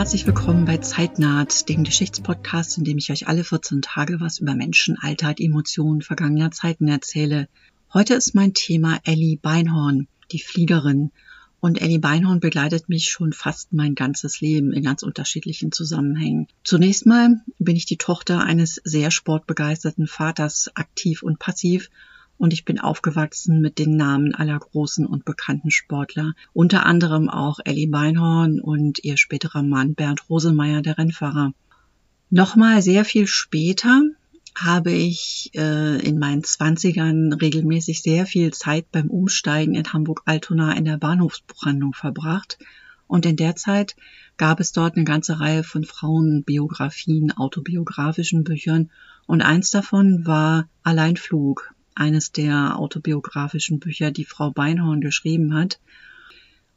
herzlich willkommen bei Zeitnaht, dem Geschichtspodcast, in dem ich euch alle 14 Tage was über Menschen, Alltag, Emotionen vergangener Zeiten erzähle. Heute ist mein Thema Ellie Beinhorn, die Fliegerin. Und Ellie Beinhorn begleitet mich schon fast mein ganzes Leben in ganz unterschiedlichen Zusammenhängen. Zunächst mal bin ich die Tochter eines sehr sportbegeisterten Vaters, aktiv und passiv und ich bin aufgewachsen mit den Namen aller großen und bekannten Sportler, unter anderem auch Ellie Beinhorn und ihr späterer Mann Bernd Rosemeyer, der Rennfahrer. Nochmal sehr viel später habe ich äh, in meinen Zwanzigern regelmäßig sehr viel Zeit beim Umsteigen in Hamburg-Altona in der Bahnhofsbuchhandlung verbracht. Und in der Zeit gab es dort eine ganze Reihe von Frauenbiografien, autobiografischen Büchern. Und eins davon war Alleinflug eines der autobiografischen Bücher, die Frau Beinhorn geschrieben hat.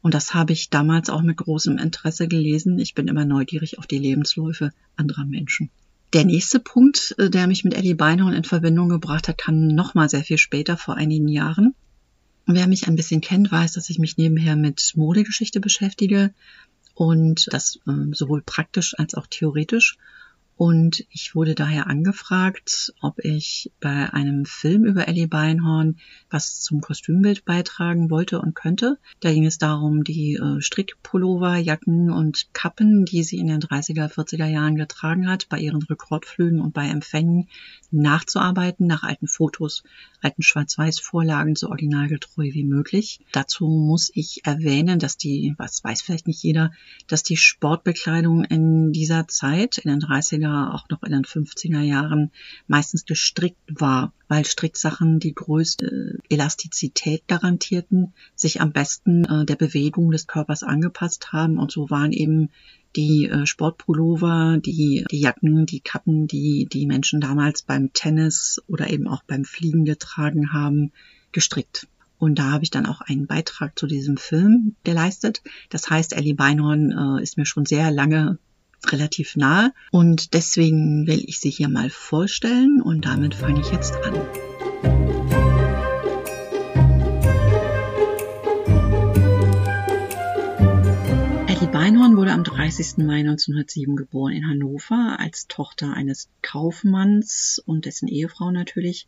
Und das habe ich damals auch mit großem Interesse gelesen. Ich bin immer neugierig auf die Lebensläufe anderer Menschen. Der nächste Punkt, äh, der mich mit Ellie Beinhorn in Verbindung gebracht hat, kam nochmal sehr viel später, vor einigen Jahren. Wer mich ein bisschen kennt, weiß, dass ich mich nebenher mit Modegeschichte beschäftige und das äh, sowohl praktisch als auch theoretisch. Und ich wurde daher angefragt, ob ich bei einem Film über Ellie Beinhorn was zum Kostümbild beitragen wollte und könnte. Da ging es darum, die äh, Strickpullover, Jacken und Kappen, die sie in den 30er, 40er Jahren getragen hat, bei ihren Rekordflügen und bei Empfängen nachzuarbeiten nach alten Fotos, alten Schwarz-Weiß-Vorlagen so originalgetreu wie möglich. Dazu muss ich erwähnen, dass die, was weiß vielleicht nicht jeder, dass die Sportbekleidung in dieser Zeit, in den 30er auch noch in den 50er Jahren meistens gestrickt war, weil Stricksachen die größte Elastizität garantierten, sich am besten äh, der Bewegung des Körpers angepasst haben und so waren eben die äh, Sportpullover, die, die Jacken, die Kappen, die die Menschen damals beim Tennis oder eben auch beim Fliegen getragen haben, gestrickt. Und da habe ich dann auch einen Beitrag zu diesem Film geleistet. Das heißt, Ellie Beinhorn äh, ist mir schon sehr lange relativ nahe und deswegen will ich sie hier mal vorstellen und damit fange ich jetzt an. Am 30. Mai 1907 geboren in Hannover als Tochter eines Kaufmanns und dessen Ehefrau natürlich.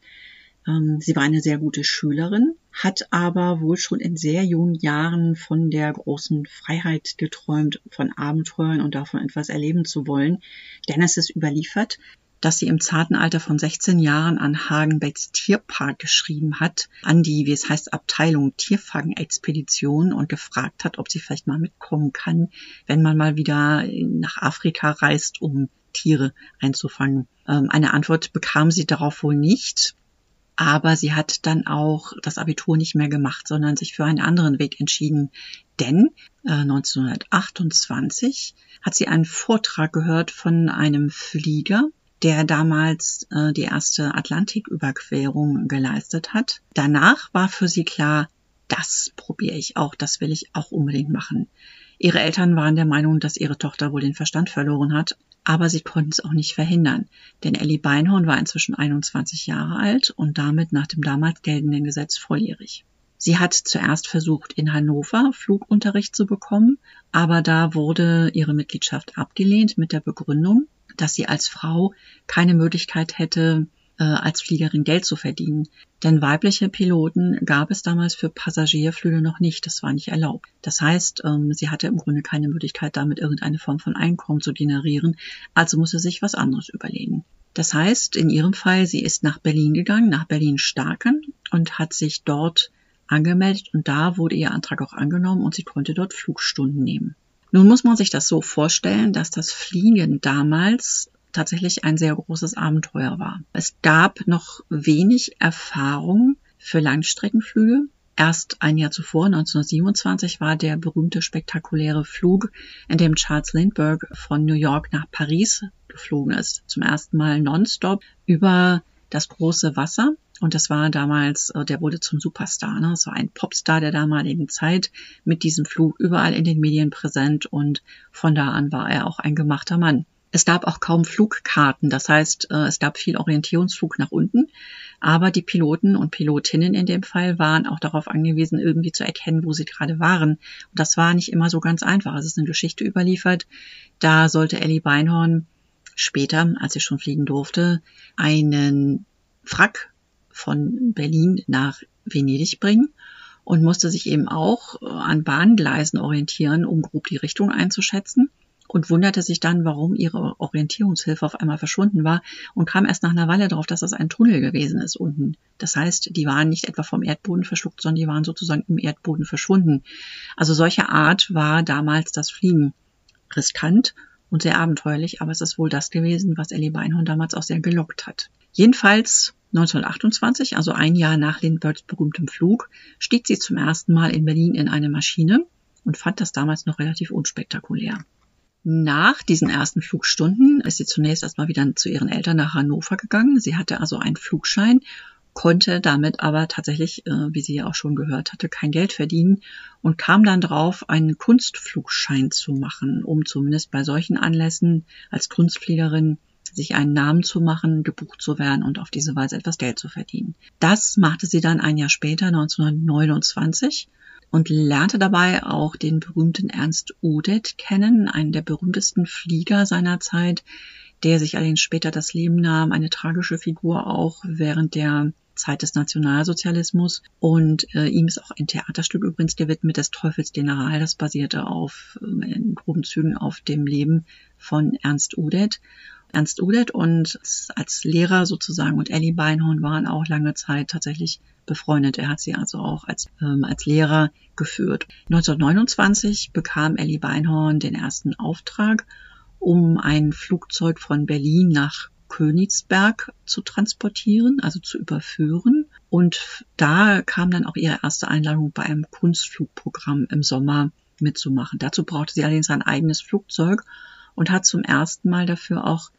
Ähm, sie war eine sehr gute Schülerin, hat aber wohl schon in sehr jungen Jahren von der großen Freiheit geträumt, von Abenteuern und davon etwas erleben zu wollen. Denn es ist überliefert, dass sie im zarten Alter von 16 Jahren an Hagenbecks Tierpark geschrieben hat, an die, wie es heißt, Abteilung Tierfangen-Expedition und gefragt hat, ob sie vielleicht mal mitkommen kann, wenn man mal wieder nach Afrika reist, um Tiere einzufangen. Ähm, eine Antwort bekam sie darauf wohl nicht. Aber sie hat dann auch das Abitur nicht mehr gemacht, sondern sich für einen anderen Weg entschieden. Denn äh, 1928 hat sie einen Vortrag gehört von einem Flieger, der damals äh, die erste Atlantiküberquerung geleistet hat. Danach war für sie klar, das probiere ich auch, das will ich auch unbedingt machen. Ihre Eltern waren der Meinung, dass ihre Tochter wohl den Verstand verloren hat, aber sie konnten es auch nicht verhindern, denn Ellie Beinhorn war inzwischen 21 Jahre alt und damit nach dem damals geltenden Gesetz volljährig. Sie hat zuerst versucht, in Hannover Flugunterricht zu bekommen, aber da wurde ihre Mitgliedschaft abgelehnt mit der Begründung, dass sie als Frau keine Möglichkeit hätte, äh, als Fliegerin Geld zu verdienen. Denn weibliche Piloten gab es damals für Passagierflüge noch nicht. Das war nicht erlaubt. Das heißt, ähm, sie hatte im Grunde keine Möglichkeit, damit irgendeine Form von Einkommen zu generieren. Also musste sich was anderes überlegen. Das heißt, in ihrem Fall, sie ist nach Berlin gegangen, nach Berlin-Starken und hat sich dort angemeldet und da wurde ihr Antrag auch angenommen und sie konnte dort Flugstunden nehmen. Nun muss man sich das so vorstellen, dass das Fliegen damals tatsächlich ein sehr großes Abenteuer war. Es gab noch wenig Erfahrung für Langstreckenflüge. Erst ein Jahr zuvor, 1927, war der berühmte spektakuläre Flug, in dem Charles Lindbergh von New York nach Paris geflogen ist. Zum ersten Mal nonstop über das große Wasser. Und das war damals, äh, der wurde zum Superstar. Ne? Das war ein Popstar der damaligen Zeit mit diesem Flug überall in den Medien präsent und von da an war er auch ein gemachter Mann. Es gab auch kaum Flugkarten, das heißt, äh, es gab viel Orientierungsflug nach unten. Aber die Piloten und Pilotinnen in dem Fall waren auch darauf angewiesen, irgendwie zu erkennen, wo sie gerade waren. Und das war nicht immer so ganz einfach. Es ist eine Geschichte überliefert. Da sollte Ellie Beinhorn später, als sie schon fliegen durfte, einen Wrack von Berlin nach Venedig bringen und musste sich eben auch äh, an Bahngleisen orientieren, um grob die Richtung einzuschätzen und wunderte sich dann, warum ihre Orientierungshilfe auf einmal verschwunden war und kam erst nach einer Weile darauf, dass das ein Tunnel gewesen ist unten. Das heißt, die waren nicht etwa vom Erdboden verschluckt, sondern die waren sozusagen im Erdboden verschwunden. Also solche Art war damals das Fliegen riskant und sehr abenteuerlich, aber es ist wohl das gewesen, was Ellie Beinhorn damals auch sehr gelockt hat. Jedenfalls 1928, also ein Jahr nach Lindberghs berühmtem Flug, stieg sie zum ersten Mal in Berlin in eine Maschine und fand das damals noch relativ unspektakulär. Nach diesen ersten Flugstunden ist sie zunächst erstmal wieder zu ihren Eltern nach Hannover gegangen. Sie hatte also einen Flugschein, konnte damit aber tatsächlich, äh, wie sie ja auch schon gehört hatte, kein Geld verdienen und kam dann drauf, einen Kunstflugschein zu machen, um zumindest bei solchen Anlässen als Kunstfliegerin sich einen Namen zu machen, gebucht zu werden und auf diese Weise etwas Geld zu verdienen. Das machte sie dann ein Jahr später, 1929, und lernte dabei auch den berühmten Ernst Udet kennen, einen der berühmtesten Flieger seiner Zeit, der sich allerdings später das Leben nahm, eine tragische Figur auch während der Zeit des Nationalsozialismus. Und äh, ihm ist auch ein Theaterstück übrigens gewidmet, des Teufels General. Das basierte auf, äh, in groben Zügen auf dem Leben von Ernst Udet. Ernst Udet und als Lehrer sozusagen und Ellie Beinhorn waren auch lange Zeit tatsächlich befreundet. Er hat sie also auch als, ähm, als Lehrer geführt. 1929 bekam Ellie Beinhorn den ersten Auftrag, um ein Flugzeug von Berlin nach Königsberg zu transportieren, also zu überführen. Und da kam dann auch ihre erste Einladung bei einem Kunstflugprogramm im Sommer mitzumachen. Dazu brauchte sie allerdings ein eigenes Flugzeug und hat zum ersten Mal dafür auch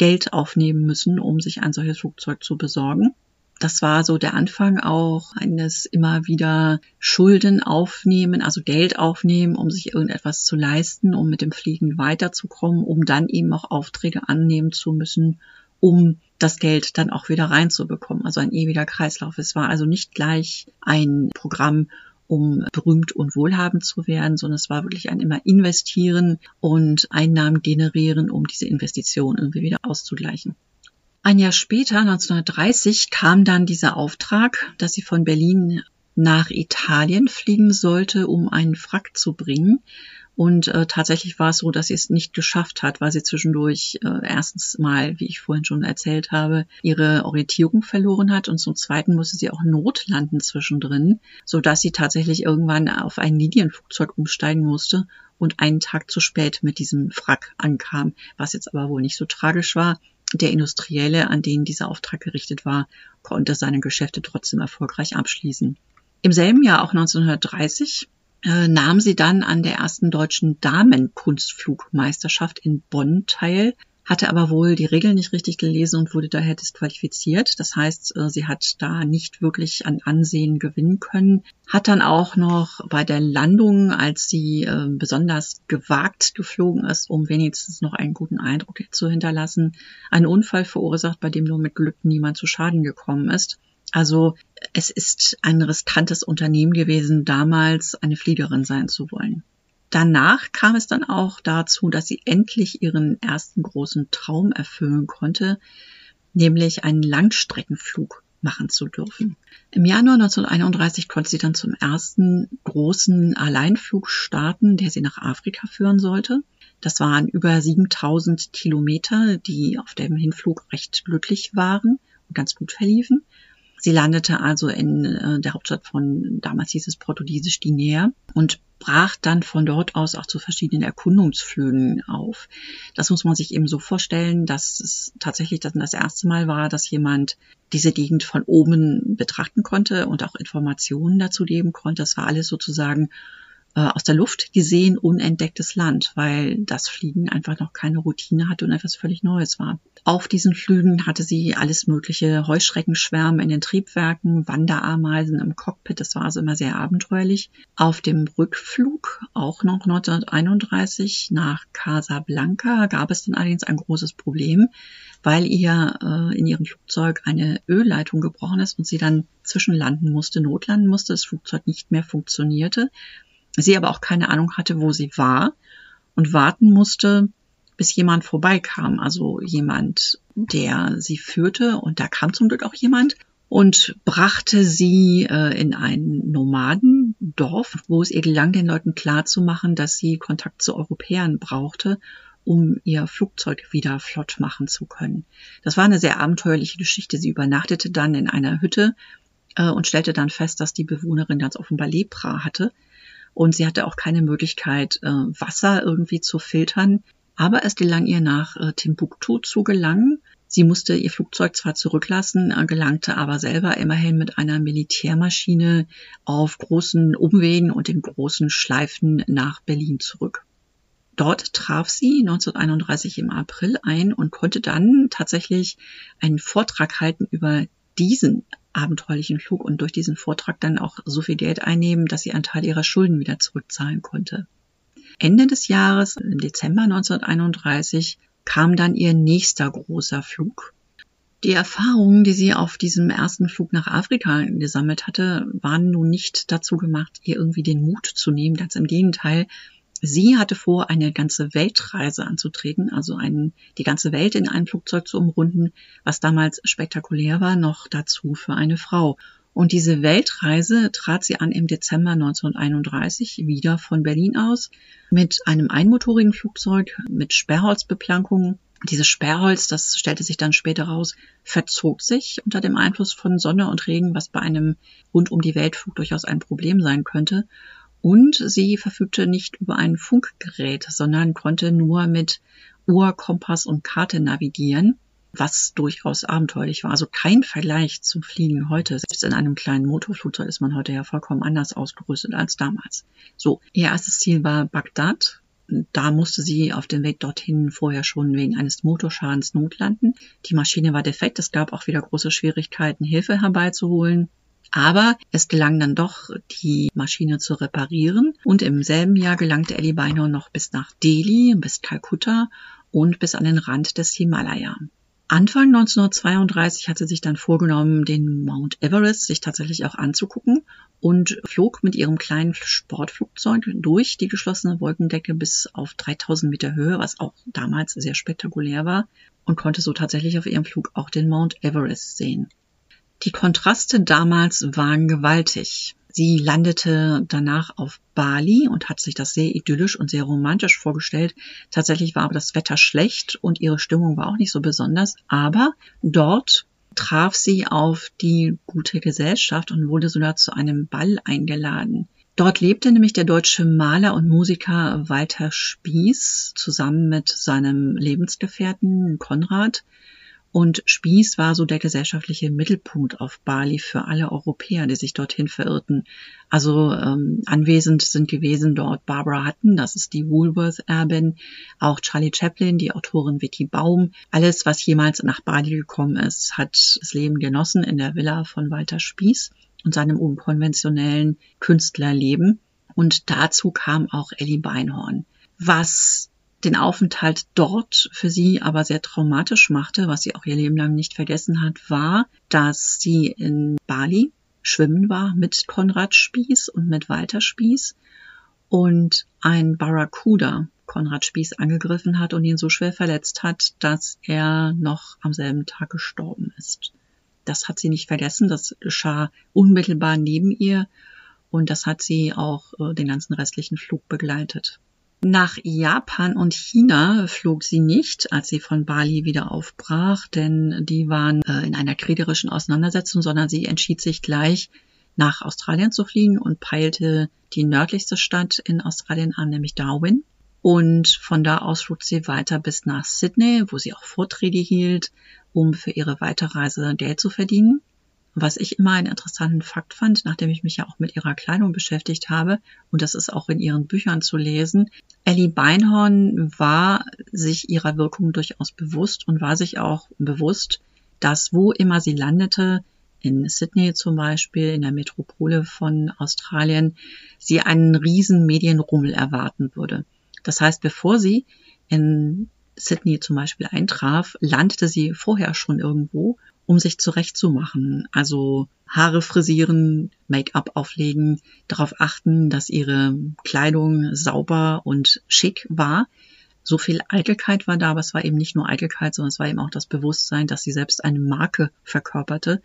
Geld aufnehmen müssen, um sich ein solches Flugzeug zu besorgen. Das war so der Anfang auch eines immer wieder Schulden aufnehmen, also Geld aufnehmen, um sich irgendetwas zu leisten, um mit dem Fliegen weiterzukommen, um dann eben auch Aufträge annehmen zu müssen, um das Geld dann auch wieder reinzubekommen. Also ein ewiger Kreislauf. Es war also nicht gleich ein Programm, um berühmt und wohlhabend zu werden, sondern es war wirklich ein immer investieren und Einnahmen generieren, um diese Investition irgendwie wieder auszugleichen. Ein Jahr später, 1930, kam dann dieser Auftrag, dass sie von Berlin nach Italien fliegen sollte, um einen Frack zu bringen. Und äh, tatsächlich war es so, dass sie es nicht geschafft hat, weil sie zwischendurch äh, erstens mal, wie ich vorhin schon erzählt habe, ihre Orientierung verloren hat und zum Zweiten musste sie auch notlanden zwischendrin, so dass sie tatsächlich irgendwann auf ein Linienflugzeug umsteigen musste und einen Tag zu spät mit diesem Wrack ankam, was jetzt aber wohl nicht so tragisch war. Der Industrielle, an den dieser Auftrag gerichtet war, konnte seine Geschäfte trotzdem erfolgreich abschließen. Im selben Jahr, auch 1930, äh, nahm sie dann an der ersten deutschen Damenkunstflugmeisterschaft in Bonn teil, hatte aber wohl die Regeln nicht richtig gelesen und wurde daher disqualifiziert. Das heißt, äh, sie hat da nicht wirklich an Ansehen gewinnen können. Hat dann auch noch bei der Landung, als sie äh, besonders gewagt geflogen ist, um wenigstens noch einen guten Eindruck zu hinterlassen, einen Unfall verursacht, bei dem nur mit Glück niemand zu Schaden gekommen ist. Also es ist ein riskantes Unternehmen gewesen, damals eine Fliegerin sein zu wollen. Danach kam es dann auch dazu, dass sie endlich ihren ersten großen Traum erfüllen konnte, nämlich einen Langstreckenflug machen zu dürfen. Im Januar 1931 konnte sie dann zum ersten großen Alleinflug starten, der sie nach Afrika führen sollte. Das waren über 7000 Kilometer, die auf dem Hinflug recht glücklich waren und ganz gut verliefen. Sie landete also in äh, der Hauptstadt von, damals hieß es Portugiesisch Guinea und brach dann von dort aus auch zu verschiedenen Erkundungsflügen auf. Das muss man sich eben so vorstellen, dass es tatsächlich das, das erste Mal war, dass jemand diese Gegend von oben betrachten konnte und auch Informationen dazu geben konnte. Das war alles sozusagen äh, aus der Luft gesehen unentdecktes Land, weil das Fliegen einfach noch keine Routine hatte und etwas völlig Neues war. Auf diesen Flügen hatte sie alles mögliche Heuschreckenschwärme in den Triebwerken, Wanderameisen im Cockpit, das war also immer sehr abenteuerlich. Auf dem Rückflug, auch noch 1931 nach Casablanca, gab es dann allerdings ein großes Problem, weil ihr äh, in ihrem Flugzeug eine Ölleitung gebrochen ist und sie dann zwischenlanden musste, notlanden musste, das Flugzeug nicht mehr funktionierte sie aber auch keine Ahnung hatte, wo sie war und warten musste, bis jemand vorbeikam, also jemand, der sie führte und da kam zum Glück auch jemand und brachte sie äh, in ein Nomadendorf, wo es ihr gelang, den Leuten klarzumachen, dass sie Kontakt zu Europäern brauchte, um ihr Flugzeug wieder flott machen zu können. Das war eine sehr abenteuerliche Geschichte. Sie übernachtete dann in einer Hütte äh, und stellte dann fest, dass die Bewohnerin ganz offenbar Lepra hatte und sie hatte auch keine Möglichkeit, äh, Wasser irgendwie zu filtern. Aber es gelang ihr nach äh, Timbuktu zu gelangen. Sie musste ihr Flugzeug zwar zurücklassen, äh, gelangte aber selber immerhin mit einer Militärmaschine auf großen Umwegen und in großen Schleifen nach Berlin zurück. Dort traf sie 1931 im April ein und konnte dann tatsächlich einen Vortrag halten über diesen abenteuerlichen Flug und durch diesen Vortrag dann auch so viel Geld einnehmen, dass sie einen Teil ihrer Schulden wieder zurückzahlen konnte. Ende des Jahres, im Dezember 1931, kam dann ihr nächster großer Flug. Die Erfahrungen, die sie auf diesem ersten Flug nach Afrika gesammelt hatte, waren nun nicht dazu gemacht, ihr irgendwie den Mut zu nehmen. Ganz im Gegenteil, Sie hatte vor, eine ganze Weltreise anzutreten, also einen, die ganze Welt in einem Flugzeug zu umrunden, was damals spektakulär war, noch dazu für eine Frau. Und diese Weltreise trat sie an im Dezember 1931 wieder von Berlin aus mit einem einmotorigen Flugzeug mit Sperrholzbeplankung. Dieses Sperrholz, das stellte sich dann später raus, verzog sich unter dem Einfluss von Sonne und Regen, was bei einem rund um die Weltflug durchaus ein Problem sein könnte. Und sie verfügte nicht über ein Funkgerät, sondern konnte nur mit Uhr, Kompass und Karte navigieren, was durchaus abenteuerlich war. Also kein Vergleich zum Fliegen heute. Selbst in einem kleinen Motorflugzeug ist man heute ja vollkommen anders ausgerüstet als damals. So, ihr erstes Ziel war Bagdad. Da musste sie auf dem Weg dorthin vorher schon wegen eines Motorschadens notlanden. Die Maschine war defekt. Es gab auch wieder große Schwierigkeiten, Hilfe herbeizuholen. Aber es gelang dann doch, die Maschine zu reparieren. Und im selben Jahr gelangte Ellie Beinhorn noch bis nach Delhi, bis Kalkutta und bis an den Rand des Himalaya. Anfang 1932 hat sie sich dann vorgenommen, den Mount Everest sich tatsächlich auch anzugucken und flog mit ihrem kleinen Sportflugzeug durch die geschlossene Wolkendecke bis auf 3000 Meter Höhe, was auch damals sehr spektakulär war und konnte so tatsächlich auf ihrem Flug auch den Mount Everest sehen. Die Kontraste damals waren gewaltig. Sie landete danach auf Bali und hat sich das sehr idyllisch und sehr romantisch vorgestellt. Tatsächlich war aber das Wetter schlecht und ihre Stimmung war auch nicht so besonders. Aber dort traf sie auf die gute Gesellschaft und wurde sogar zu einem Ball eingeladen. Dort lebte nämlich der deutsche Maler und Musiker Walter Spieß zusammen mit seinem Lebensgefährten Konrad. Und Spieß war so der gesellschaftliche Mittelpunkt auf Bali für alle Europäer, die sich dorthin verirrten. Also ähm, anwesend sind gewesen dort Barbara Hutton, das ist die Woolworth-Erbin, auch Charlie Chaplin, die Autorin Vicky Baum. Alles, was jemals nach Bali gekommen ist, hat das Leben genossen in der Villa von Walter Spieß und seinem unkonventionellen Künstlerleben. Und dazu kam auch Ellie Beinhorn. Was den Aufenthalt dort für sie aber sehr traumatisch machte, was sie auch ihr Leben lang nicht vergessen hat, war, dass sie in Bali schwimmen war mit Konrad Spieß und mit Walter Spieß und ein Barracuda Konrad Spieß angegriffen hat und ihn so schwer verletzt hat, dass er noch am selben Tag gestorben ist. Das hat sie nicht vergessen, das geschah unmittelbar neben ihr und das hat sie auch äh, den ganzen restlichen Flug begleitet. Nach Japan und China flog sie nicht, als sie von Bali wieder aufbrach, denn die waren äh, in einer kriegerischen Auseinandersetzung, sondern sie entschied sich gleich, nach Australien zu fliegen und peilte die nördlichste Stadt in Australien an, nämlich Darwin. Und von da aus flog sie weiter bis nach Sydney, wo sie auch Vorträge hielt, um für ihre Weiterreise Geld zu verdienen. Was ich immer einen interessanten Fakt fand, nachdem ich mich ja auch mit ihrer Kleidung beschäftigt habe, und das ist auch in ihren Büchern zu lesen, Ellie Beinhorn war sich ihrer Wirkung durchaus bewusst und war sich auch bewusst, dass wo immer sie landete, in Sydney zum Beispiel, in der Metropole von Australien, sie einen riesen Medienrummel erwarten würde. Das heißt, bevor sie in Sydney zum Beispiel eintraf, landete sie vorher schon irgendwo, um sich zurechtzumachen. Also Haare frisieren, Make-up auflegen, darauf achten, dass ihre Kleidung sauber und schick war. So viel Eitelkeit war da, aber es war eben nicht nur Eitelkeit, sondern es war eben auch das Bewusstsein, dass sie selbst eine Marke verkörperte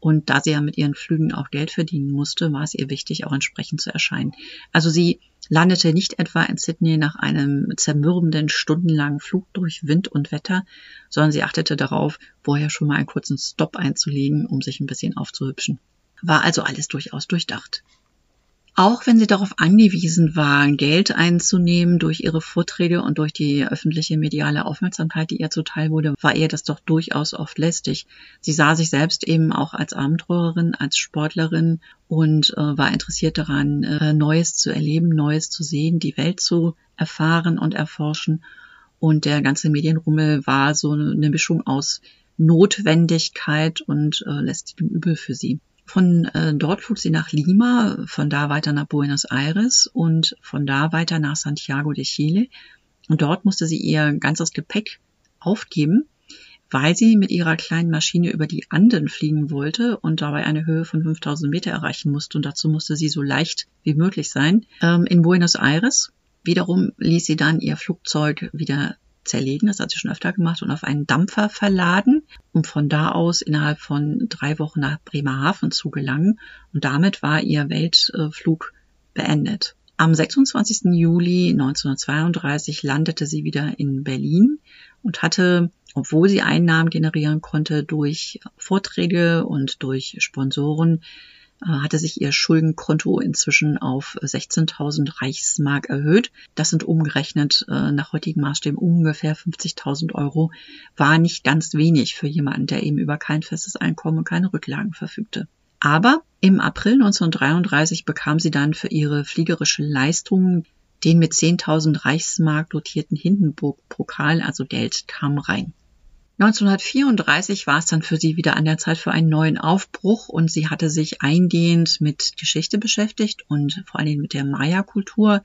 und da sie ja mit ihren Flügen auch Geld verdienen musste, war es ihr wichtig, auch entsprechend zu erscheinen. Also sie landete nicht etwa in Sydney nach einem zermürbenden stundenlangen Flug durch Wind und Wetter, sondern sie achtete darauf, vorher schon mal einen kurzen Stopp einzulegen, um sich ein bisschen aufzuhübschen. War also alles durchaus durchdacht. Auch wenn sie darauf angewiesen waren, Geld einzunehmen durch ihre Vorträge und durch die öffentliche mediale Aufmerksamkeit, die ihr zuteil wurde, war ihr das doch durchaus oft lästig. Sie sah sich selbst eben auch als Abenteurerin, als Sportlerin und äh, war interessiert daran, äh, Neues zu erleben, Neues zu sehen, die Welt zu erfahren und erforschen. Und der ganze Medienrummel war so eine Mischung aus Notwendigkeit und äh, lästigem Übel für sie. Von äh, dort flog sie nach Lima, von da weiter nach Buenos Aires und von da weiter nach Santiago de Chile. Und dort musste sie ihr ganzes Gepäck aufgeben, weil sie mit ihrer kleinen Maschine über die Anden fliegen wollte und dabei eine Höhe von 5000 Meter erreichen musste. Und dazu musste sie so leicht wie möglich sein. Ähm, in Buenos Aires wiederum ließ sie dann ihr Flugzeug wieder zerlegen, das hat sie schon öfter gemacht, und auf einen Dampfer verladen, um von da aus innerhalb von drei Wochen nach Bremerhaven zu gelangen. Und damit war ihr Weltflug beendet. Am 26. Juli 1932 landete sie wieder in Berlin und hatte, obwohl sie Einnahmen generieren konnte durch Vorträge und durch Sponsoren, hatte sich ihr Schuldenkonto inzwischen auf 16.000 Reichsmark erhöht. Das sind umgerechnet äh, nach heutigen Maßstäben ungefähr 50.000 Euro. War nicht ganz wenig für jemanden, der eben über kein festes Einkommen und keine Rücklagen verfügte. Aber im April 1933 bekam sie dann für ihre fliegerische Leistung den mit 10.000 Reichsmark dotierten Hindenburg-Pokal, also Geld, kam rein. 1934 war es dann für sie wieder an der Zeit für einen neuen Aufbruch und sie hatte sich eingehend mit Geschichte beschäftigt und vor allen Dingen mit der Maya-Kultur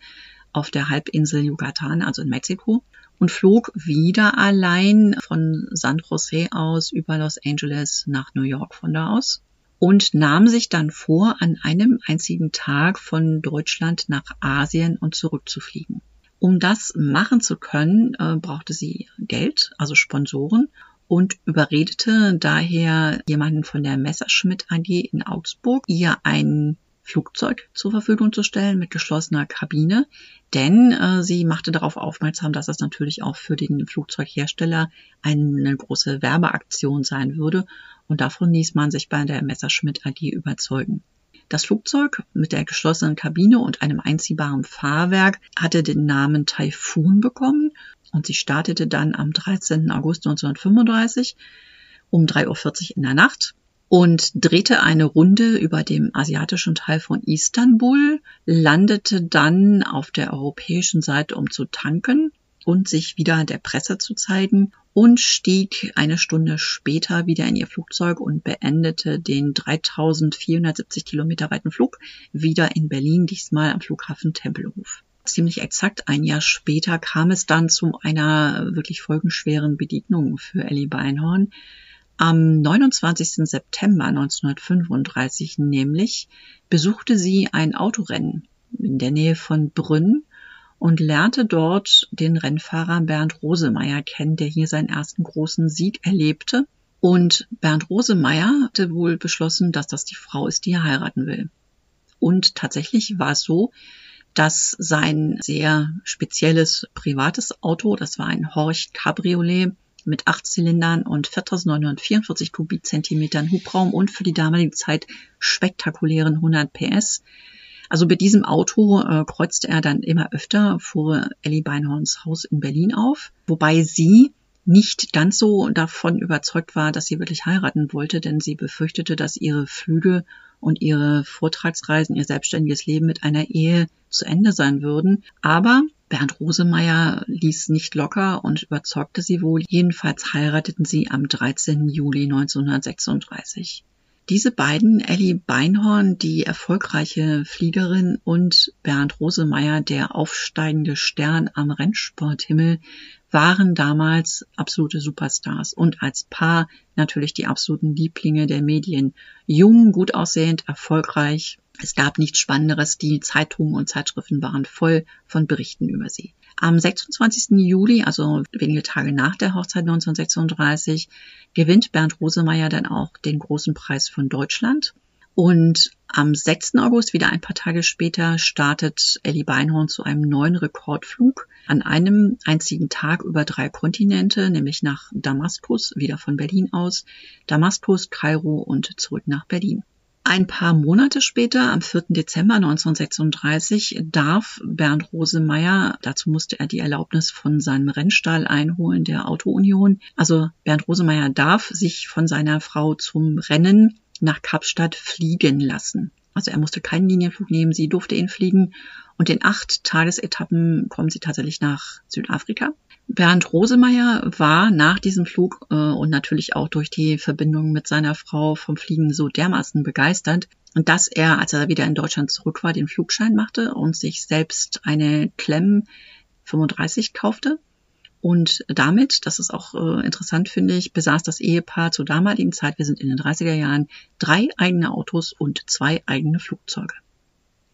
auf der Halbinsel Yucatan, also in Mexiko, und flog wieder allein von San Jose aus über Los Angeles nach New York von da aus und nahm sich dann vor, an einem einzigen Tag von Deutschland nach Asien und zurückzufliegen. Um das machen zu können, äh, brauchte sie Geld, also Sponsoren, und überredete daher jemanden von der Messerschmitt AG in Augsburg, ihr ein Flugzeug zur Verfügung zu stellen mit geschlossener Kabine, denn äh, sie machte darauf aufmerksam, dass das natürlich auch für den Flugzeughersteller eine große Werbeaktion sein würde und davon ließ man sich bei der Messerschmitt AG überzeugen. Das Flugzeug mit der geschlossenen Kabine und einem einziehbaren Fahrwerk hatte den Namen Typhoon bekommen und sie startete dann am 13. August 1935 um 3.40 Uhr in der Nacht und drehte eine Runde über dem asiatischen Teil von Istanbul, landete dann auf der europäischen Seite, um zu tanken und sich wieder der Presse zu zeigen und stieg eine Stunde später wieder in ihr Flugzeug und beendete den 3470 Kilometer weiten Flug wieder in Berlin, diesmal am Flughafen Tempelhof. Ziemlich exakt ein Jahr später kam es dann zu einer wirklich folgenschweren Begegnung für Ellie Beinhorn. Am 29. September 1935 nämlich besuchte sie ein Autorennen in der Nähe von Brünn und lernte dort den Rennfahrer Bernd Rosemeyer kennen, der hier seinen ersten großen Sieg erlebte. Und Bernd Rosemeyer hatte wohl beschlossen, dass das die Frau ist, die er heiraten will. Und tatsächlich war es so, dass sein sehr spezielles privates Auto, das war ein Horch Cabriolet mit acht Zylindern und 4.944 Kubikzentimetern Hubraum und für die damalige Zeit spektakulären 100 PS, also mit diesem Auto äh, kreuzte er dann immer öfter vor Ellie Beinhorns Haus in Berlin auf, wobei sie nicht ganz so davon überzeugt war, dass sie wirklich heiraten wollte, denn sie befürchtete, dass ihre Flüge und ihre Vortragsreisen, ihr selbstständiges Leben mit einer Ehe zu Ende sein würden. Aber Bernd Rosemeyer ließ nicht locker und überzeugte sie wohl. Jedenfalls heirateten sie am 13. Juli 1936. Diese beiden, Ellie Beinhorn, die erfolgreiche Fliegerin und Bernd Rosemeyer, der aufsteigende Stern am Rennsporthimmel, waren damals absolute Superstars und als Paar natürlich die absoluten Lieblinge der Medien. Jung, gut aussehend, erfolgreich. Es gab nichts Spannenderes. Die Zeitungen und Zeitschriften waren voll von Berichten über sie. Am 26. Juli, also wenige Tage nach der Hochzeit 1936, gewinnt Bernd Rosemeyer dann auch den großen Preis von Deutschland. Und am 6. August, wieder ein paar Tage später, startet Ellie Beinhorn zu einem neuen Rekordflug an einem einzigen Tag über drei Kontinente, nämlich nach Damaskus, wieder von Berlin aus, Damaskus, Kairo und zurück nach Berlin. Ein paar Monate später, am 4. Dezember 1936, darf Bernd Rosemeyer, dazu musste er die Erlaubnis von seinem Rennstall einholen, der Autounion. Also Bernd Rosemeyer darf sich von seiner Frau zum Rennen nach Kapstadt fliegen lassen. Also er musste keinen Linienflug nehmen, sie durfte ihn fliegen. Und in acht Tagesetappen kommen sie tatsächlich nach Südafrika. Bernd Rosemeyer war nach diesem Flug äh, und natürlich auch durch die Verbindung mit seiner Frau vom Fliegen so dermaßen begeistert, dass er, als er wieder in Deutschland zurück war, den Flugschein machte und sich selbst eine Clem 35 kaufte. Und damit, das ist auch äh, interessant, finde ich, besaß das Ehepaar zur damaligen Zeit, wir sind in den 30er Jahren, drei eigene Autos und zwei eigene Flugzeuge.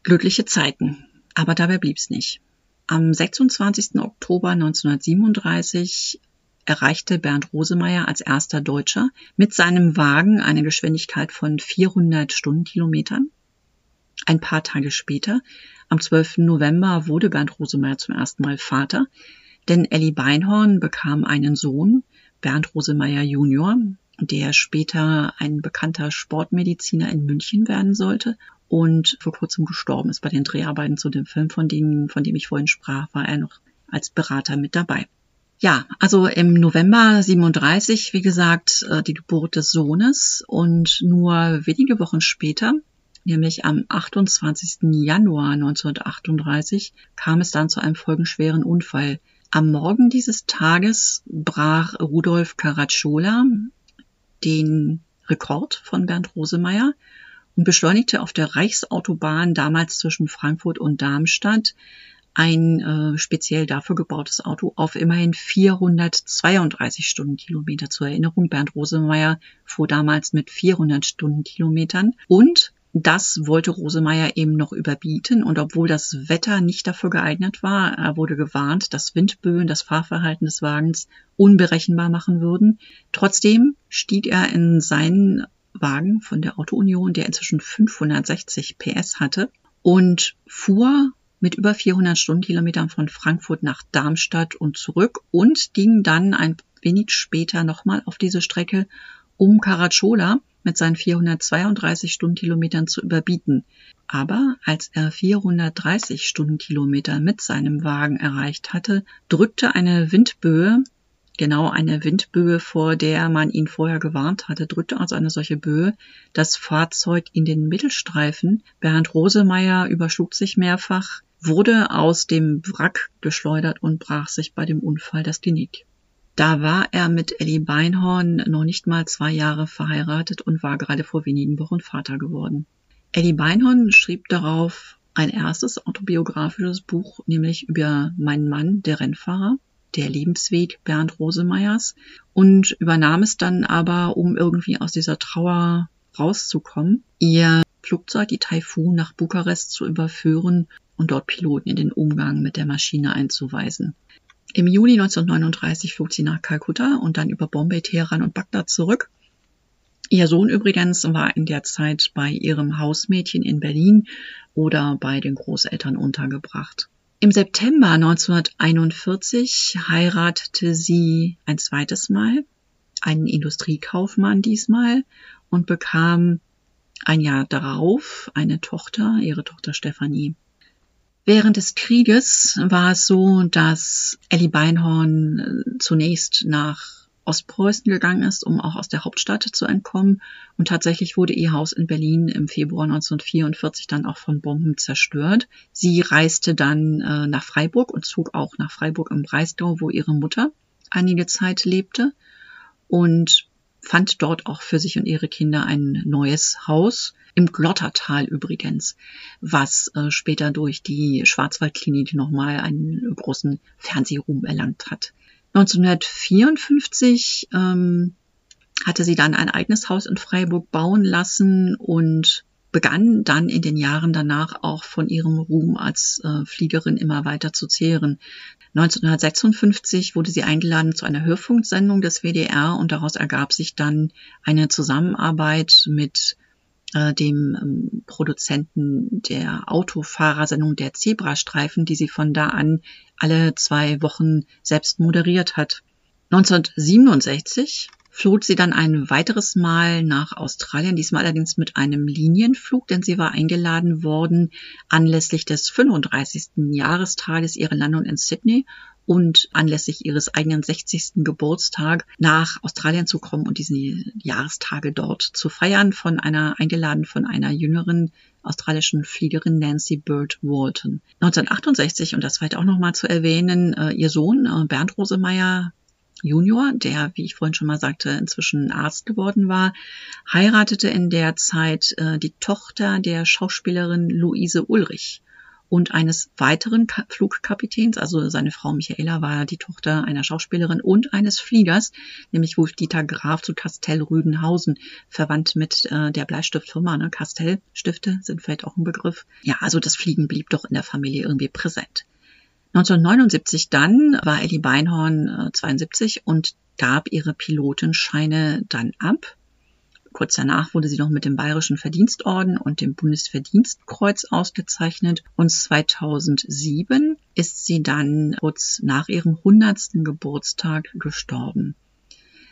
Glückliche Zeiten. Aber dabei blieb's nicht. Am 26. Oktober 1937 erreichte Bernd Rosemeyer als erster Deutscher mit seinem Wagen eine Geschwindigkeit von 400 Stundenkilometern. Ein paar Tage später, am 12. November, wurde Bernd Rosemeyer zum ersten Mal Vater, denn Ellie Beinhorn bekam einen Sohn, Bernd Rosemeyer Junior, der später ein bekannter Sportmediziner in München werden sollte und vor kurzem gestorben ist bei den Dreharbeiten zu dem Film, von dem, von dem ich vorhin sprach, war er noch als Berater mit dabei. Ja, also im November 37, wie gesagt, äh, die Geburt des Sohnes und nur wenige Wochen später, nämlich am 28. Januar 1938, kam es dann zu einem folgenschweren Unfall. Am Morgen dieses Tages brach Rudolf Caracciola den Rekord von Bernd Rosemeyer und beschleunigte auf der Reichsautobahn damals zwischen Frankfurt und Darmstadt ein äh, speziell dafür gebautes Auto auf immerhin 432 Stundenkilometer. Zur Erinnerung, Bernd Rosemeyer fuhr damals mit 400 Stundenkilometern und das wollte Rosemeyer eben noch überbieten und obwohl das Wetter nicht dafür geeignet war, er wurde gewarnt, dass Windböen das Fahrverhalten des Wagens unberechenbar machen würden. Trotzdem stieg er in seinen Wagen von der Autounion, der inzwischen 560 PS hatte und fuhr mit über 400 Stundenkilometern von Frankfurt nach Darmstadt und zurück und ging dann ein wenig später nochmal auf diese Strecke, um Caracciola mit seinen 432 Stundenkilometern zu überbieten. Aber als er 430 Stundenkilometer mit seinem Wagen erreicht hatte, drückte eine Windböe genau eine Windböe, vor der man ihn vorher gewarnt hatte, drückte also eine solche Böe das Fahrzeug in den Mittelstreifen. Bernd Rosemeyer überschlug sich mehrfach, wurde aus dem Wrack geschleudert und brach sich bei dem Unfall das Genick. Da war er mit Ellie Beinhorn noch nicht mal zwei Jahre verheiratet und war gerade vor wenigen Wochen Vater geworden. Ellie Beinhorn schrieb darauf ein erstes autobiografisches Buch, nämlich über meinen Mann, der Rennfahrer der Lebensweg Bernd Rosemeyers und übernahm es dann aber, um irgendwie aus dieser Trauer rauszukommen, ihr Flugzeug, die Taifun, nach Bukarest zu überführen und dort Piloten in den Umgang mit der Maschine einzuweisen. Im Juli 1939 flog sie nach Kalkutta und dann über Bombay, Teheran und Bagdad zurück. Ihr Sohn übrigens war in der Zeit bei ihrem Hausmädchen in Berlin oder bei den Großeltern untergebracht. Im September 1941 heiratete sie ein zweites Mal, einen Industriekaufmann diesmal, und bekam ein Jahr darauf eine Tochter, ihre Tochter Stephanie. Während des Krieges war es so, dass Ellie Beinhorn äh, zunächst nach Ostpreußen gegangen ist, um auch aus der Hauptstadt zu entkommen. Und tatsächlich wurde ihr Haus in Berlin im Februar 1944 dann auch von Bomben zerstört. Sie reiste dann äh, nach Freiburg und zog auch nach Freiburg im Breisgau, wo ihre Mutter einige Zeit lebte und fand dort auch für sich und ihre Kinder ein neues Haus im Glottertal übrigens, was äh, später durch die Schwarzwaldklinik nochmal einen großen Fernsehruhm erlangt hat. 1954 ähm, hatte sie dann ein eigenes Haus in Freiburg bauen lassen und begann dann in den Jahren danach auch von ihrem Ruhm als äh, Fliegerin immer weiter zu zehren. 1956 wurde sie eingeladen zu einer Hörfunksendung des WDR und daraus ergab sich dann eine Zusammenarbeit mit äh, dem ähm, Produzenten der Autofahrersendung der Zebrastreifen, die sie von da an alle zwei Wochen selbst moderiert hat. 1967 flog sie dann ein weiteres Mal nach Australien, diesmal allerdings mit einem Linienflug, denn sie war eingeladen worden anlässlich des 35. Jahrestages ihrer Landung in Sydney und anlässlich ihres eigenen 60. Geburtstag nach Australien zu kommen und diese Jahrestage dort zu feiern, von einer, eingeladen von einer jüngeren australischen Fliegerin Nancy Bird Walton. 1968, und das war auch nochmal zu erwähnen, äh, ihr Sohn äh, Bernd Rosemeyer Junior, der, wie ich vorhin schon mal sagte, inzwischen Arzt geworden war, heiratete in der Zeit äh, die Tochter der Schauspielerin Luise Ulrich und eines weiteren Flugkapitäns, also seine Frau Michaela war die Tochter einer Schauspielerin und eines Fliegers, nämlich Wolf-Dieter Graf zu Castell-Rüdenhausen, verwandt mit äh, der Bleistiftfirma, ne? Castell-Stifte sind vielleicht auch ein Begriff. Ja, also das Fliegen blieb doch in der Familie irgendwie präsent. 1979 dann war Ellie Beinhorn äh, 72 und gab ihre Pilotenscheine dann ab Kurz danach wurde sie noch mit dem Bayerischen Verdienstorden und dem Bundesverdienstkreuz ausgezeichnet und 2007 ist sie dann kurz nach ihrem 100. Geburtstag gestorben.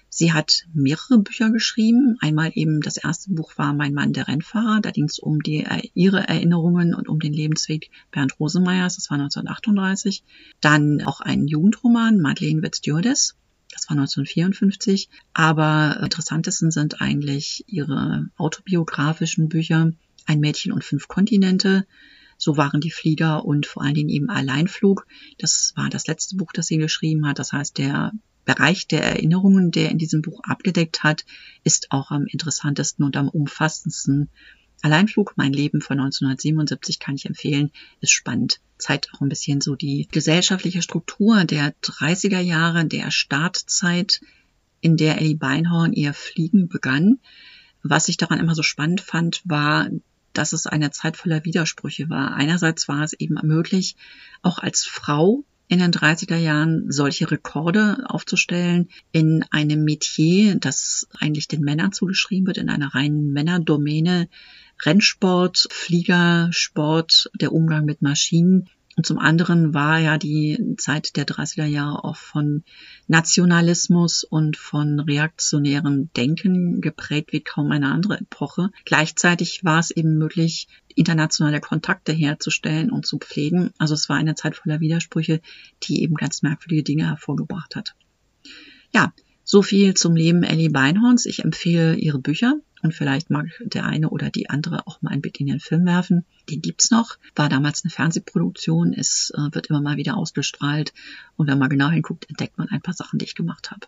Sie hat mehrere Bücher geschrieben. Einmal eben das erste Buch war Mein Mann der Rennfahrer. Da ging es um die, ihre Erinnerungen und um den Lebensweg Bernd Rosemeyers. Das war 1938. Dann auch ein Jugendroman, Madeleine wird Stewardess. Das war 1954. Aber interessantesten sind eigentlich ihre autobiografischen Bücher Ein Mädchen und fünf Kontinente. So waren die Flieger und vor allen Dingen eben Alleinflug. Das war das letzte Buch, das sie geschrieben hat. Das heißt, der Bereich der Erinnerungen, der in diesem Buch abgedeckt hat, ist auch am interessantesten und am umfassendsten Alleinflug, mein Leben von 1977 kann ich empfehlen, ist spannend. Zeigt auch ein bisschen so die gesellschaftliche Struktur der 30er Jahre, der Startzeit, in der Ellie Beinhorn ihr Fliegen begann. Was ich daran immer so spannend fand, war, dass es eine Zeit voller Widersprüche war. Einerseits war es eben möglich, auch als Frau in den 30er Jahren solche Rekorde aufzustellen in einem Metier, das eigentlich den Männern zugeschrieben wird, in einer reinen Männerdomäne, Rennsport, Fliegersport, der Umgang mit Maschinen. Und zum anderen war ja die Zeit der 30er Jahre auch von Nationalismus und von reaktionärem Denken geprägt wie kaum eine andere Epoche. Gleichzeitig war es eben möglich, internationale Kontakte herzustellen und zu pflegen. Also es war eine Zeit voller Widersprüche, die eben ganz merkwürdige Dinge hervorgebracht hat. Ja, so viel zum Leben Ellie Beinhorns. Ich empfehle ihre Bücher und vielleicht mag der eine oder die andere auch mal einen Blick in den Film werfen. Den gibt's noch, war damals eine Fernsehproduktion, es äh, wird immer mal wieder ausgestrahlt und wenn man genau hinguckt, entdeckt man ein paar Sachen, die ich gemacht habe.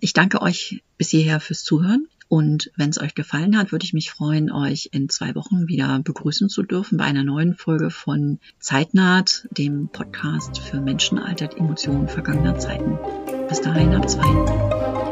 Ich danke euch bis hierher fürs Zuhören und wenn es euch gefallen hat, würde ich mich freuen, euch in zwei Wochen wieder begrüßen zu dürfen bei einer neuen Folge von Zeitnaht, dem Podcast für Menschen, Altert, Emotionen vergangener Zeiten. Bis dahin, habt's fein.